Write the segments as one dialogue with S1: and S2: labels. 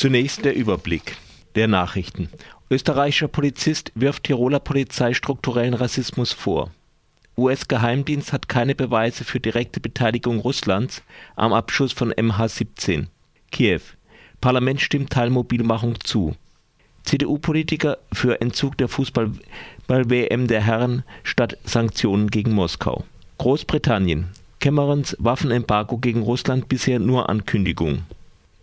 S1: Zunächst der Überblick der Nachrichten. Österreichischer Polizist wirft Tiroler Polizei strukturellen Rassismus vor. US-Geheimdienst hat keine Beweise für direkte Beteiligung Russlands am Abschuss von MH17. Kiew. Parlament stimmt Teilmobilmachung zu. CDU-Politiker für Entzug der Fußball-WM der Herren statt Sanktionen gegen Moskau. Großbritannien. Camerons Waffenembargo gegen Russland bisher nur Ankündigung.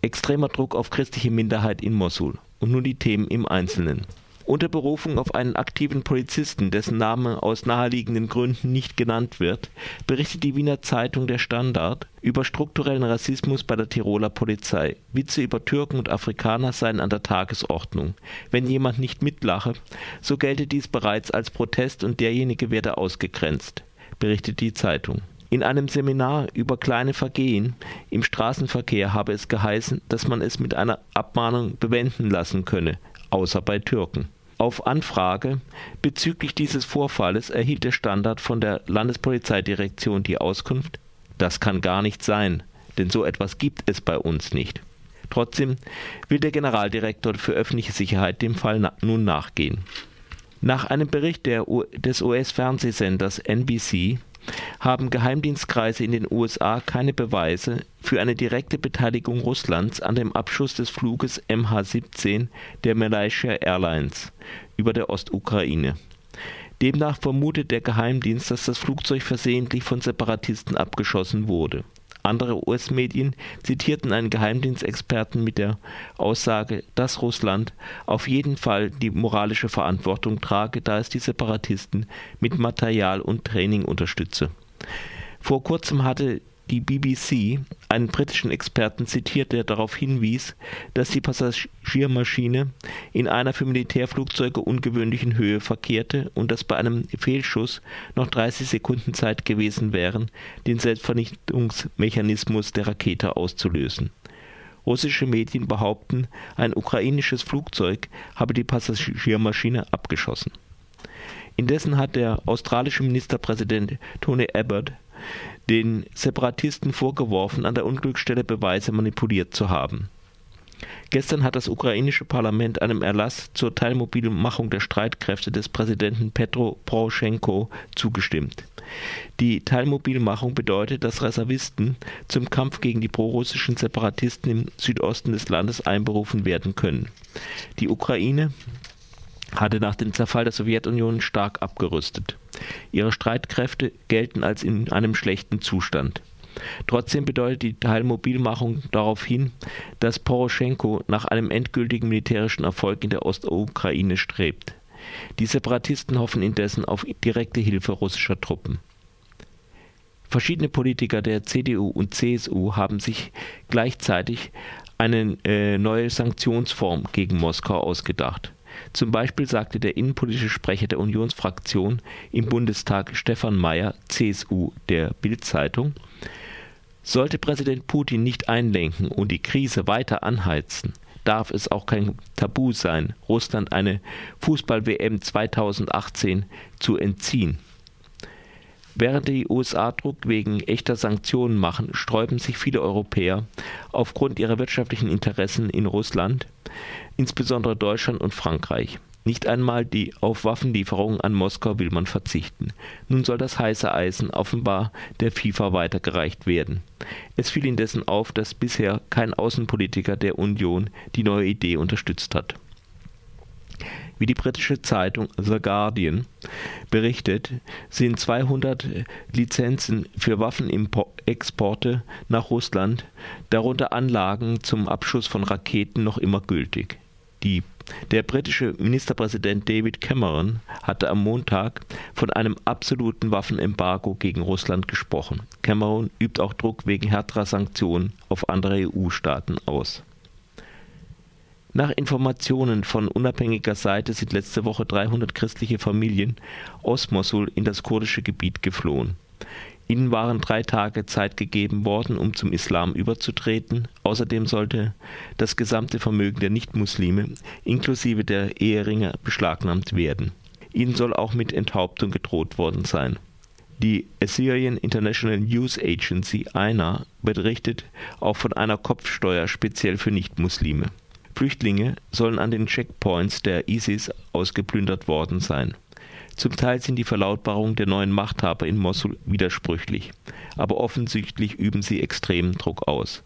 S1: Extremer Druck auf christliche Minderheit in Mosul. Und nun die Themen im Einzelnen. Unter Berufung auf einen aktiven Polizisten, dessen Name aus naheliegenden Gründen nicht genannt wird, berichtet die Wiener Zeitung Der Standard über strukturellen Rassismus bei der Tiroler Polizei. Witze über Türken und Afrikaner seien an der Tagesordnung. Wenn jemand nicht mitlache, so gelte dies bereits als Protest und derjenige werde ausgegrenzt, berichtet die Zeitung. In einem Seminar über kleine Vergehen im Straßenverkehr habe es geheißen, dass man es mit einer Abmahnung bewenden lassen könne, außer bei Türken. Auf Anfrage bezüglich dieses Vorfalles erhielt der Standard von der Landespolizeidirektion die Auskunft: „ Das kann gar nicht sein, denn so etwas gibt es bei uns nicht. “Trotzdem will der Generaldirektor für öffentliche Sicherheit dem Fall nun nachgehen. Nach einem Bericht des US-Fernsehsenders NBC haben Geheimdienstkreise in den USA keine Beweise für eine direkte Beteiligung Russlands an dem Abschuss des Fluges MH17 der Malaysia Airlines über der Ostukraine. Demnach vermutet der Geheimdienst, dass das Flugzeug versehentlich von Separatisten abgeschossen wurde andere US-Medien zitierten einen Geheimdienstexperten mit der Aussage, dass Russland auf jeden Fall die moralische Verantwortung trage, da es die Separatisten mit Material und Training unterstütze. Vor kurzem hatte die BBC einen britischen Experten zitiert, der darauf hinwies, dass die Passagiermaschine in einer für Militärflugzeuge ungewöhnlichen Höhe verkehrte und dass bei einem Fehlschuss noch 30 Sekunden Zeit gewesen wären, den Selbstvernichtungsmechanismus der Rakete auszulösen. Russische Medien behaupten, ein ukrainisches Flugzeug habe die Passagiermaschine abgeschossen. Indessen hat der australische Ministerpräsident Tony Abbott den Separatisten vorgeworfen, an der Unglücksstelle Beweise manipuliert zu haben. Gestern hat das ukrainische Parlament einem Erlass zur Teilmobilmachung der Streitkräfte des Präsidenten Petro Poroschenko zugestimmt. Die Teilmobilmachung bedeutet, dass Reservisten zum Kampf gegen die prorussischen Separatisten im Südosten des Landes einberufen werden können. Die Ukraine hatte nach dem Zerfall der Sowjetunion stark abgerüstet. Ihre Streitkräfte gelten als in einem schlechten Zustand. Trotzdem bedeutet die Teilmobilmachung darauf hin, dass Poroschenko nach einem endgültigen militärischen Erfolg in der Ostukraine strebt. Die Separatisten hoffen indessen auf direkte Hilfe russischer Truppen. Verschiedene Politiker der CDU und CSU haben sich gleichzeitig eine äh, neue Sanktionsform gegen Moskau ausgedacht. Zum Beispiel sagte der innenpolitische Sprecher der Unionsfraktion im Bundestag Stefan Mayer (CSU) der Bild-Zeitung: „ Sollte Präsident Putin nicht einlenken und die Krise weiter anheizen, darf es auch kein Tabu sein, Russland eine Fußball-WM 2018 zu entziehen. “Während die USA Druck wegen echter Sanktionen machen, sträuben sich viele Europäer aufgrund ihrer wirtschaftlichen Interessen in Russland insbesondere Deutschland und Frankreich. Nicht einmal die auf Waffenlieferungen an Moskau will man verzichten. Nun soll das heiße Eisen offenbar der FIFA weitergereicht werden. Es fiel indessen auf, dass bisher kein Außenpolitiker der Union die neue Idee unterstützt hat. Wie die britische Zeitung The Guardian berichtet, sind 200 Lizenzen für Waffenexporte nach Russland, darunter Anlagen zum Abschuss von Raketen, noch immer gültig der britische Ministerpräsident David Cameron hatte am Montag von einem absoluten Waffenembargo gegen Russland gesprochen. Cameron übt auch Druck wegen härterer Sanktionen auf andere EU-Staaten aus. Nach Informationen von unabhängiger Seite sind letzte Woche 300 christliche Familien aus Mosul in das kurdische Gebiet geflohen Ihnen waren drei Tage Zeit gegeben worden, um zum Islam überzutreten. Außerdem sollte das gesamte Vermögen der Nichtmuslime inklusive der Eheringe beschlagnahmt werden. Ihnen soll auch mit Enthauptung gedroht worden sein. Die Assyrian International News Agency (INA) berichtet auch von einer Kopfsteuer speziell für Nichtmuslime Flüchtlinge sollen an den Checkpoints der ISIS ausgeplündert worden sein. Zum Teil sind die Verlautbarungen der neuen Machthaber in Mossul widersprüchlich, aber offensichtlich üben sie extremen Druck aus